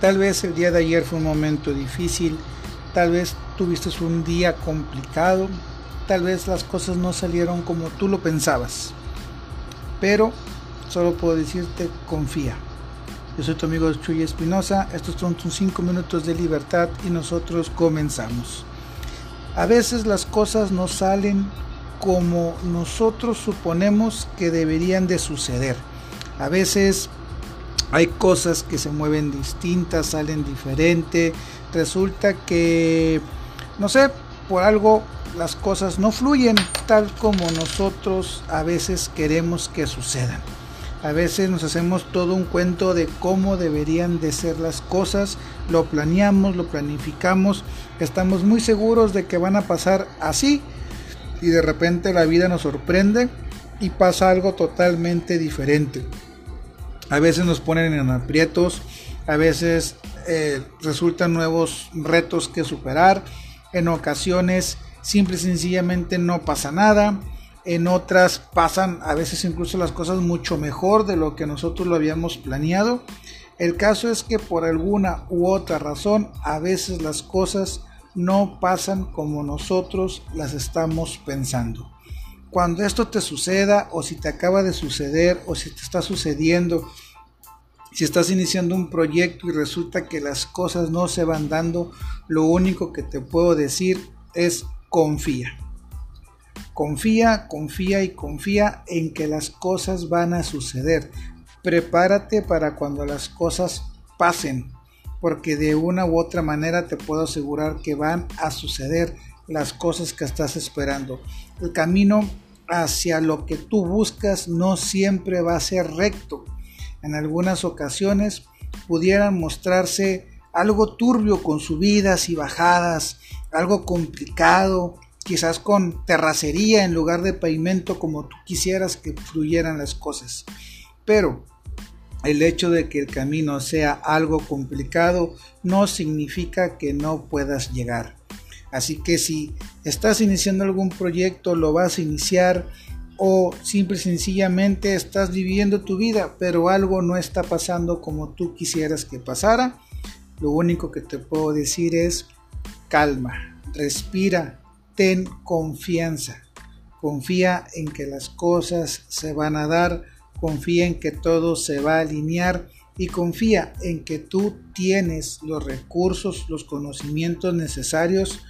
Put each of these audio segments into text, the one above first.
Tal vez el día de ayer fue un momento difícil, tal vez tuviste un día complicado, tal vez las cosas no salieron como tú lo pensabas. Pero solo puedo decirte, confía. Yo soy tu amigo Chuy Espinosa, estos son tus 5 minutos de libertad y nosotros comenzamos. A veces las cosas no salen como nosotros suponemos que deberían de suceder. A veces hay cosas que se mueven distintas, salen diferente. Resulta que, no sé, por algo las cosas no fluyen tal como nosotros a veces queremos que sucedan. A veces nos hacemos todo un cuento de cómo deberían de ser las cosas, lo planeamos, lo planificamos, estamos muy seguros de que van a pasar así y de repente la vida nos sorprende y pasa algo totalmente diferente. A veces nos ponen en aprietos, a veces eh, resultan nuevos retos que superar, en ocasiones simple y sencillamente no pasa nada, en otras pasan a veces incluso las cosas mucho mejor de lo que nosotros lo habíamos planeado. El caso es que por alguna u otra razón a veces las cosas no pasan como nosotros las estamos pensando. Cuando esto te suceda o si te acaba de suceder o si te está sucediendo, si estás iniciando un proyecto y resulta que las cosas no se van dando, lo único que te puedo decir es confía. Confía, confía y confía en que las cosas van a suceder. Prepárate para cuando las cosas pasen porque de una u otra manera te puedo asegurar que van a suceder las cosas que estás esperando. El camino hacia lo que tú buscas no siempre va a ser recto. En algunas ocasiones pudieran mostrarse algo turbio con subidas y bajadas, algo complicado, quizás con terracería en lugar de pavimento como tú quisieras que fluyeran las cosas. Pero el hecho de que el camino sea algo complicado no significa que no puedas llegar. Así que si estás iniciando algún proyecto, lo vas a iniciar o simple y sencillamente estás viviendo tu vida, pero algo no está pasando como tú quisieras que pasara, lo único que te puedo decir es calma, respira, ten confianza. Confía en que las cosas se van a dar confía en que todo se va a alinear y confía en que tú tienes los recursos, los conocimientos necesarios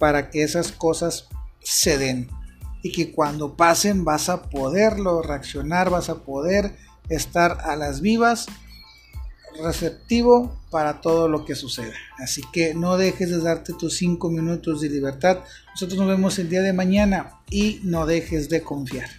para que esas cosas se den y que cuando pasen vas a poderlo reaccionar, vas a poder estar a las vivas receptivo para todo lo que suceda. Así que no dejes de darte tus 5 minutos de libertad. Nosotros nos vemos el día de mañana y no dejes de confiar.